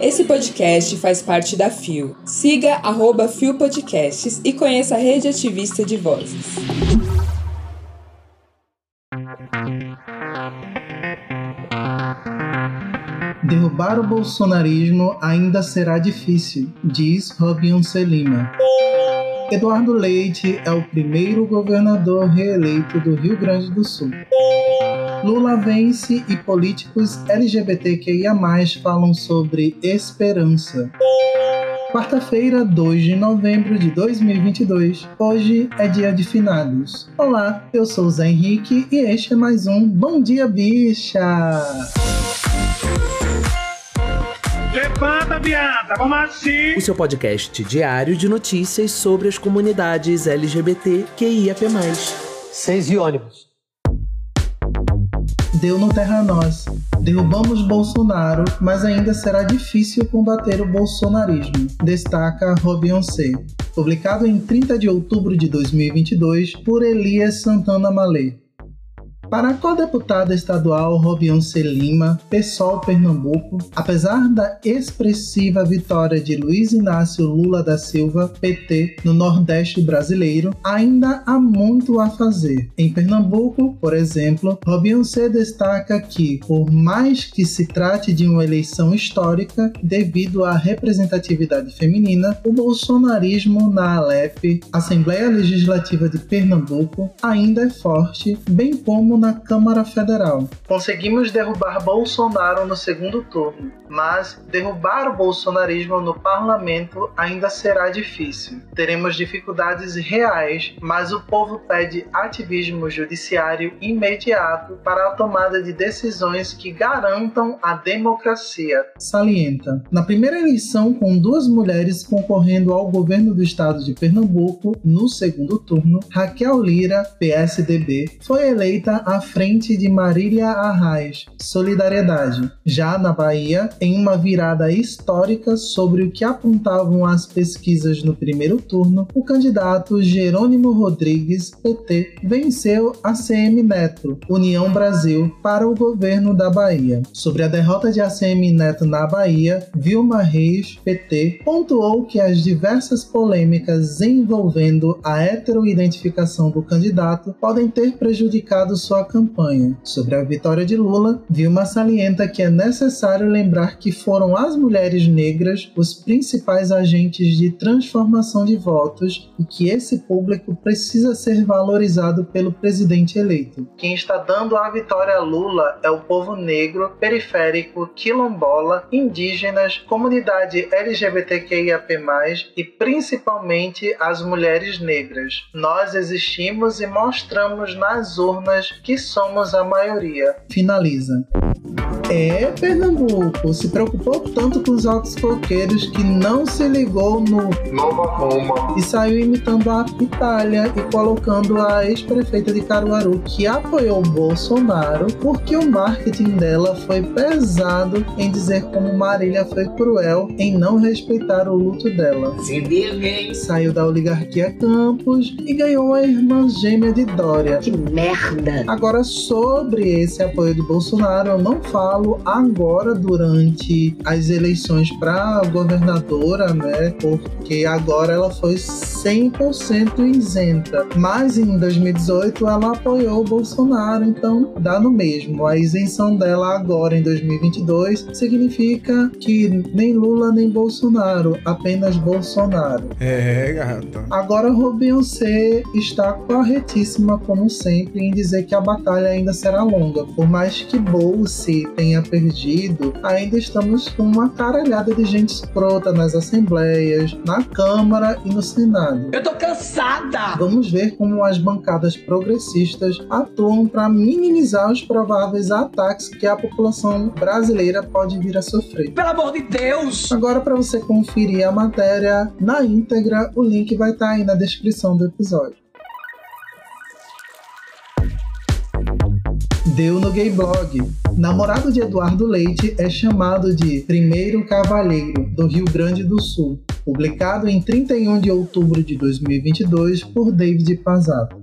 Esse podcast faz parte da FIO. Siga arroba FIO Podcasts e conheça a rede ativista de vozes. Derrubar o bolsonarismo ainda será difícil, diz Robin Selima. Eduardo Leite é o primeiro governador reeleito do Rio Grande do Sul. Lula vence e políticos LGBTQIA falam sobre esperança. Quarta-feira, 2 de novembro de 2022. Hoje é dia de finados. Olá, eu sou o Zé Henrique e este é mais um Bom Dia Bicha! Levanta, viada, vamos assim! O seu podcast diário de notícias sobre as comunidades LGBT QIAP+. Seis e ônibus. Deu no Terra Nós. Derrubamos Bolsonaro, mas ainda será difícil combater o bolsonarismo, destaca Robionce. Publicado em 30 de outubro de 2022 por Elias Santana Malê. Para a co-deputada estadual Robionce Lima, PSOL Pernambuco, apesar da expressiva vitória de Luiz Inácio Lula da Silva, PT, no Nordeste brasileiro, ainda há muito a fazer. Em Pernambuco, por exemplo, Robionce destaca que, por mais que se trate de uma eleição histórica devido à representatividade feminina, o bolsonarismo na Alep, Assembleia Legislativa de Pernambuco, ainda é forte, bem como na Câmara Federal. Conseguimos derrubar Bolsonaro no segundo turno, mas derrubar o bolsonarismo no parlamento ainda será difícil. Teremos dificuldades reais, mas o povo pede ativismo judiciário imediato para a tomada de decisões que garantam a democracia. Salienta. Na primeira eleição, com duas mulheres concorrendo ao governo do estado de Pernambuco, no segundo turno, Raquel Lira, PSDB, foi eleita à frente de Marília Arraes, Solidariedade. Já na Bahia, em uma virada histórica sobre o que apontavam as pesquisas no primeiro turno, o candidato Jerônimo Rodrigues, PT, venceu a CM Neto, União Brasil, para o governo da Bahia. Sobre a derrota de ACM Neto na Bahia, Vilma Reis, PT, pontuou que as diversas polêmicas envolvendo a heteroidentificação do candidato podem ter prejudicado sua campanha. Sobre a vitória de Lula, Vilma salienta que é necessário lembrar que foram as mulheres negras os principais agentes de transformação de votos e que esse público precisa ser valorizado pelo presidente eleito. Quem está dando a vitória a Lula é o povo negro, periférico, quilombola, indígenas, comunidade LGBTQIAP+, e principalmente as mulheres negras. Nós existimos e mostramos nas urnas que somos a maioria. Finaliza. É, Pernambuco se preocupou tanto com os altos coqueiros que não se ligou no Nova Roma e saiu imitando a Itália e colocando a ex-prefeita de Caruaru, que apoiou Bolsonaro, porque o marketing dela foi pesado em dizer como Marília foi cruel em não respeitar o luto dela. Se liga, Saiu da oligarquia Campos e ganhou a irmã gêmea de Dória. Que merda! Agora, sobre esse apoio de Bolsonaro, eu não falo falo agora durante as eleições para governadora, né? Porque agora ela foi 100% isenta. Mas em 2018 ela apoiou o Bolsonaro, então dá no mesmo. A isenção dela agora em 2022 significa que nem Lula nem Bolsonaro, apenas Bolsonaro. É, gata. Agora Rubinho C está corretíssima como sempre em dizer que a batalha ainda será longa, por mais que Bolse tenha perdido, ainda estamos com uma caralhada de gente escrota nas assembleias, na Câmara e no Senado. Eu tô cansada! Vamos ver como as bancadas progressistas atuam para minimizar os prováveis ataques que a população brasileira pode vir a sofrer. Pelo amor de Deus! Agora, para você conferir a matéria na íntegra, o link vai estar aí na descrição do episódio. Deu no Gay Blog. Namorado de Eduardo Leite é chamado de Primeiro Cavalheiro do Rio Grande do Sul, publicado em 31 de outubro de 2022 por David Pazato.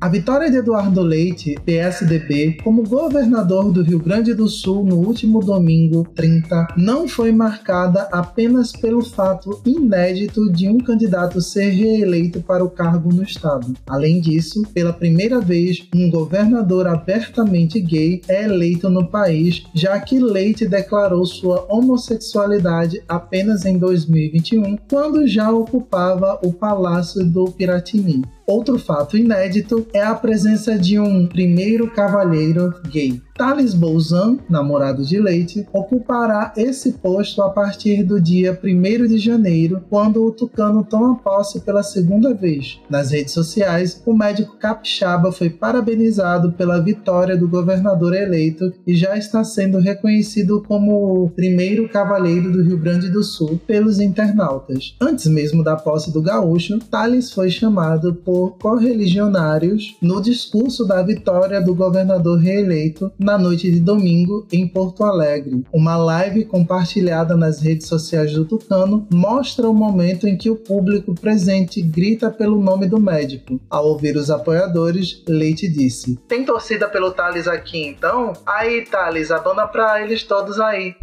A vitória de Eduardo Leite, PSDB, como governador do Rio Grande do Sul no último domingo 30, não foi marcada apenas pelo fato inédito de um candidato ser reeleito para o cargo no estado. Além disso, pela primeira vez, um governador abertamente gay é eleito no país, já que Leite declarou sua homossexualidade apenas em 2021, quando já ocupava o Palácio do Piratini. Outro fato inédito é a presença de um primeiro cavalheiro gay. Thales Bolzan, namorado de Leite, ocupará esse posto a partir do dia 1 de janeiro, quando o Tucano toma posse pela segunda vez. Nas redes sociais, o médico capixaba foi parabenizado pela vitória do governador eleito e já está sendo reconhecido como o primeiro cavaleiro do Rio Grande do Sul pelos internautas. Antes mesmo da posse do gaúcho, Thales foi chamado por correligionários no discurso da vitória do governador reeleito na noite de domingo em Porto Alegre. Uma live compartilhada nas redes sociais do Tucano mostra o momento em que o público presente grita pelo nome do médico. Ao ouvir os apoiadores, Leite disse: Tem torcida pelo Thales aqui então? Aí, Thales, abana pra eles todos aí.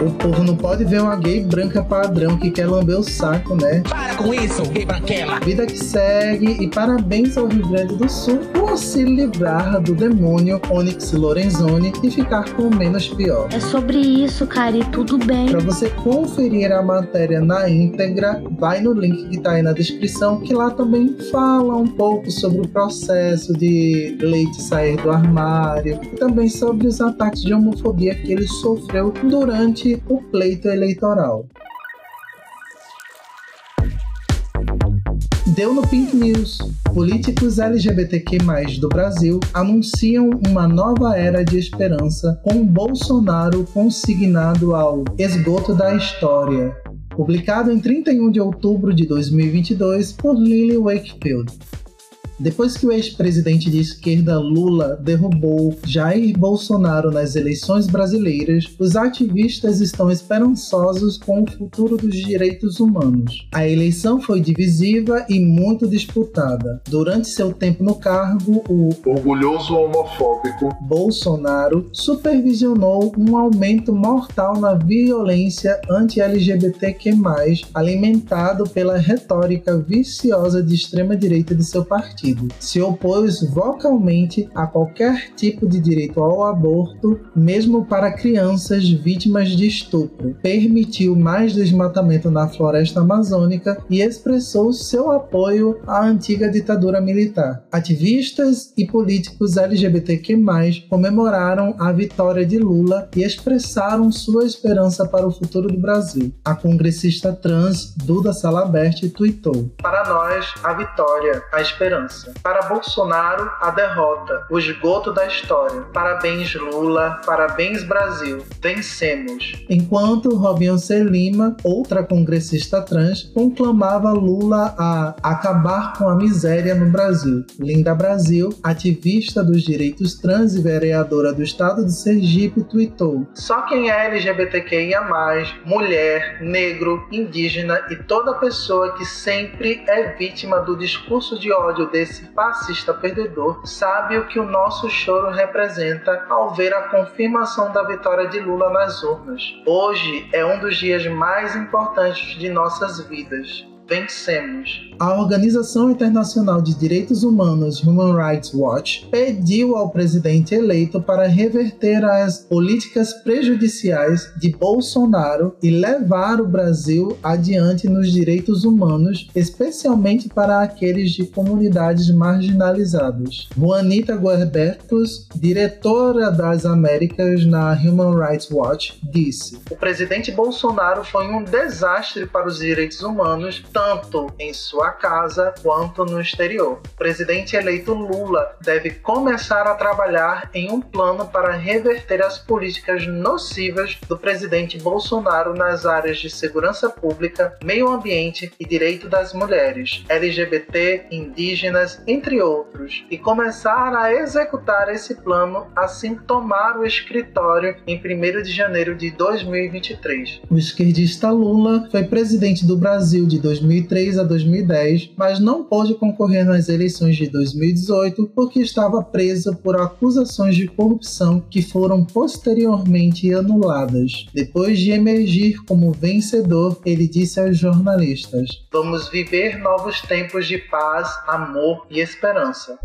O povo não pode ver uma gay branca padrão que quer lamber o saco, né? Para com isso, gay branquela. Vida que segue e parabéns ao Rio Grande do Sul por se livrar do demônio Onyx Lorenzoni e ficar com o menos pior. É sobre isso, cara, e tudo bem. Para você conferir a matéria na íntegra, vai no link que tá aí na descrição, que lá também fala um pouco sobre o processo de Leite sair do armário e também sobre os ataques de homofobia que ele sofreu durante o pleito eleitoral. Deu no Pink News. Políticos LGBTQ+, do Brasil anunciam uma nova era de esperança com Bolsonaro consignado ao esgoto da história. Publicado em 31 de outubro de 2022 por Lily Wakefield. Depois que o ex-presidente de esquerda Lula derrubou Jair Bolsonaro nas eleições brasileiras, os ativistas estão esperançosos com o futuro dos direitos humanos. A eleição foi divisiva e muito disputada. Durante seu tempo no cargo, o Orgulhoso homofóbico. Bolsonaro supervisionou um aumento mortal na violência anti-LGBTQ+, alimentado pela retórica viciosa de extrema-direita de seu partido se opôs vocalmente a qualquer tipo de direito ao aborto, mesmo para crianças vítimas de estupro, permitiu mais desmatamento na floresta amazônica e expressou seu apoio à antiga ditadura militar. Ativistas e políticos LGBTQ+, comemoraram a vitória de Lula e expressaram sua esperança para o futuro do Brasil. A congressista trans Duda Salabert tweetou: Para nós, a vitória, a esperança. Para Bolsonaro, a derrota, o esgoto da história. Parabéns, Lula. Parabéns, Brasil. Vencemos. Enquanto Robinho C. Lima, outra congressista trans, conclamava Lula a acabar com a miséria no Brasil. Linda Brasil, ativista dos direitos trans e vereadora do estado de Sergipe, tweetou: Só quem é LGBTQIA, mulher, negro, indígena e toda pessoa que sempre é vítima do discurso de ódio desse esse fascista perdedor sabe o que o nosso choro representa ao ver a confirmação da vitória de Lula nas urnas. Hoje é um dos dias mais importantes de nossas vidas vencemos. A Organização Internacional de Direitos Humanos Human Rights Watch pediu ao presidente eleito para reverter as políticas prejudiciais de Bolsonaro e levar o Brasil adiante nos direitos humanos, especialmente para aqueles de comunidades marginalizadas. Juanita Guerbertos, diretora das Américas na Human Rights Watch, disse: O presidente Bolsonaro foi um desastre para os direitos humanos, tanto em sua casa quanto no exterior. O presidente eleito Lula deve começar a trabalhar em um plano para reverter as políticas nocivas do presidente Bolsonaro nas áreas de segurança pública, meio ambiente e direito das mulheres, LGBT, indígenas, entre outros, e começar a executar esse plano assim tomar o escritório em 1 de janeiro de 2023. O esquerdista Lula foi presidente do Brasil de 2000 2003 a 2010, mas não pôde concorrer nas eleições de 2018 porque estava preso por acusações de corrupção que foram posteriormente anuladas. Depois de emergir como vencedor, ele disse aos jornalistas: Vamos viver novos tempos de paz, amor e esperança.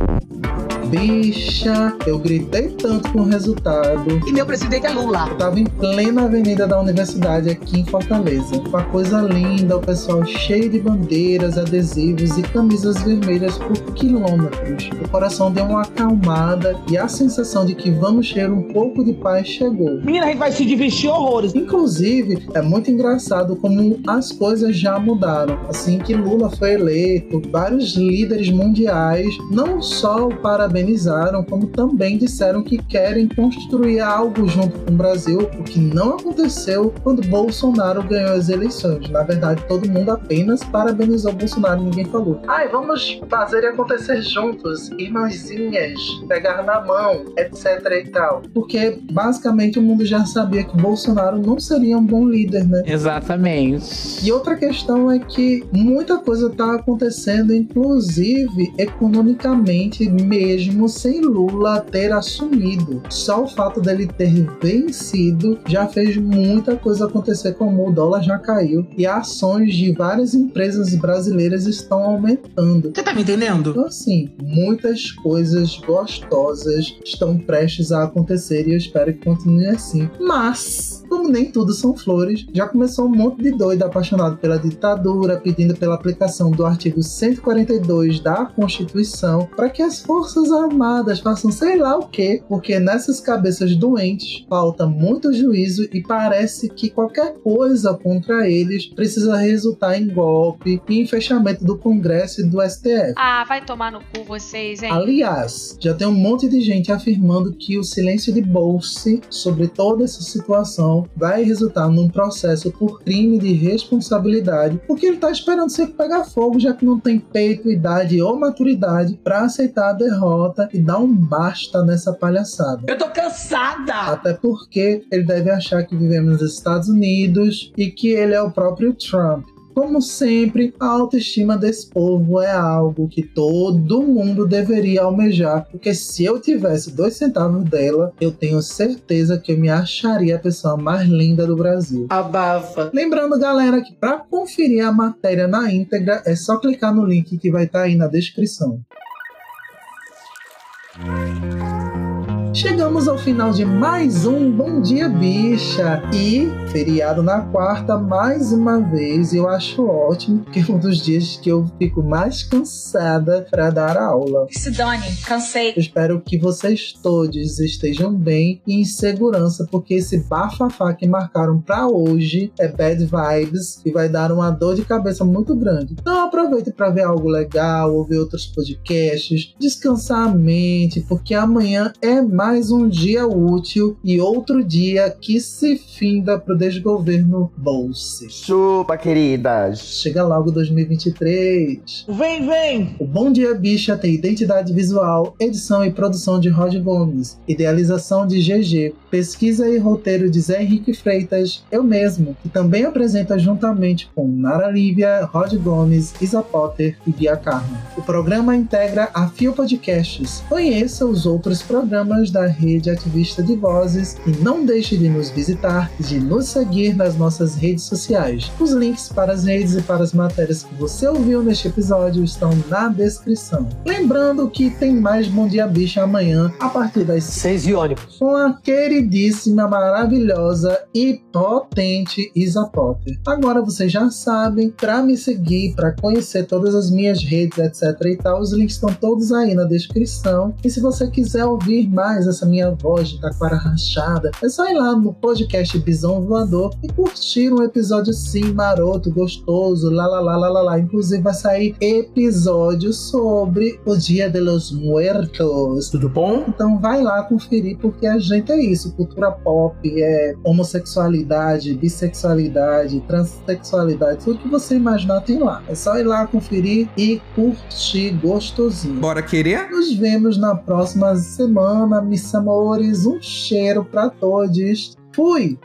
Bicha, eu gritei tanto com o resultado. E meu presidente é Lula. Eu tava em plena avenida da universidade aqui em Fortaleza. Uma coisa linda, o pessoal cheio de bandeiras, adesivos e camisas vermelhas por quilômetros. O coração deu uma acalmada e a sensação de que vamos ter um pouco de paz chegou. Menina, a gente vai se divertir horrores. Inclusive, é muito engraçado como as coisas já mudaram. Assim que Lula foi eleito, vários líderes mundiais não só o parabenizaram, como também disseram que querem construir algo junto com o Brasil, o que não aconteceu quando Bolsonaro ganhou as eleições. Na verdade, todo mundo apenas parabenizou Bolsonaro, ninguém falou. Ai, vamos fazer acontecer juntos, irmãzinhas, pegar na mão, etc e tal. Porque basicamente o mundo já sabia que Bolsonaro não seria um bom líder, né? Exatamente. E outra questão é que muita coisa está acontecendo, inclusive economicamente, mesmo sem Lula ter assumido. Só o fato dele ter vencido já fez muita coisa acontecer, como o dólar já caiu e ações de várias empresas brasileiras estão aumentando. Você tá me entendendo? Então, assim, muitas coisas gostosas estão prestes a acontecer e eu espero que continue assim. Mas, como nem tudo são flores, já começou um monte de doido apaixonado pela ditadura, pedindo pela aplicação do artigo 142 da Constituição para que as Forças Armadas façam sei lá o que, porque nessas cabeças doentes falta muito juízo e parece que qualquer coisa contra eles precisa resultar em golpe e em fechamento do Congresso e do STF. Ah, vai tomar no cu vocês, hein? Aliás, já tem um monte de gente afirmando que o silêncio de Bolse sobre toda essa situação vai resultar num processo por crime de responsabilidade, porque ele tá esperando você pegar fogo, já que não tem peito, idade ou maturidade para aceitar a derrota e dar um basta nessa palhaçada. Eu tô cansada. Até porque ele deve achar que vivemos nos Estados Unidos e que ele é o próprio Trump. Como sempre, a autoestima desse povo é algo que todo mundo deveria almejar, porque se eu tivesse dois centavos dela, eu tenho certeza que eu me acharia a pessoa mais linda do Brasil. Abafa. Lembrando, galera, que para conferir a matéria na íntegra é só clicar no link que vai estar aí na descrição. Chegamos ao final de mais um Bom Dia Bicha e feriado na quarta mais uma vez. Eu acho ótimo porque é um dos dias que eu fico mais cansada para dar aula. Se dane, cansei. Eu espero que vocês todos estejam bem e em segurança, porque esse bafafá que marcaram para hoje é bad vibes e vai dar uma dor de cabeça muito grande. Então aproveite para ver algo legal, ouvir outros podcasts, descansar a mente, porque amanhã é mais um dia útil e outro dia que se finda pro desgoverno Bolse. Chupa, queridas. Chega logo 2023. Vem, vem. O Bom Dia Bicha tem identidade visual, edição e produção de Roger Gomes, idealização de GG, pesquisa e roteiro de Zé Henrique Freitas, eu mesmo, que também apresenta juntamente com Nara Lívia, Roger Gomes, Isa Potter e Bia Carmo. O programa integra a Fio Podcasts. Conheça os outros programas da rede ativista de vozes e não deixe de nos visitar e de nos seguir nas nossas redes sociais. Os links para as redes e para as matérias que você ouviu neste episódio estão na descrição. Lembrando que tem mais Bom Dia Bicha amanhã a partir das Seis e ônibus. com a queridíssima, maravilhosa e potente Isa Potter. Agora vocês já sabem, para me seguir, para conhecer todas as minhas redes, etc e tal, os links estão todos aí na descrição. E se você quiser ouvir mais essa minha voz de taquara rachada, é só ir lá no podcast Bison Voador e curtir um episódio sim, maroto, gostoso, lá lá lá lá lá lá. Inclusive vai sair episódio sobre o Dia de los Muertos. Tudo bom? Então vai lá conferir, porque a gente é isso. Cultura pop, é homossexualidade, bissexualidade, transexualidade, tudo que você imaginar tem lá. É só ir lá conferir e curtir gostosinho. Bora querer? Nos vemos na próxima semana, meus amores. Um cheiro pra todos. Fui!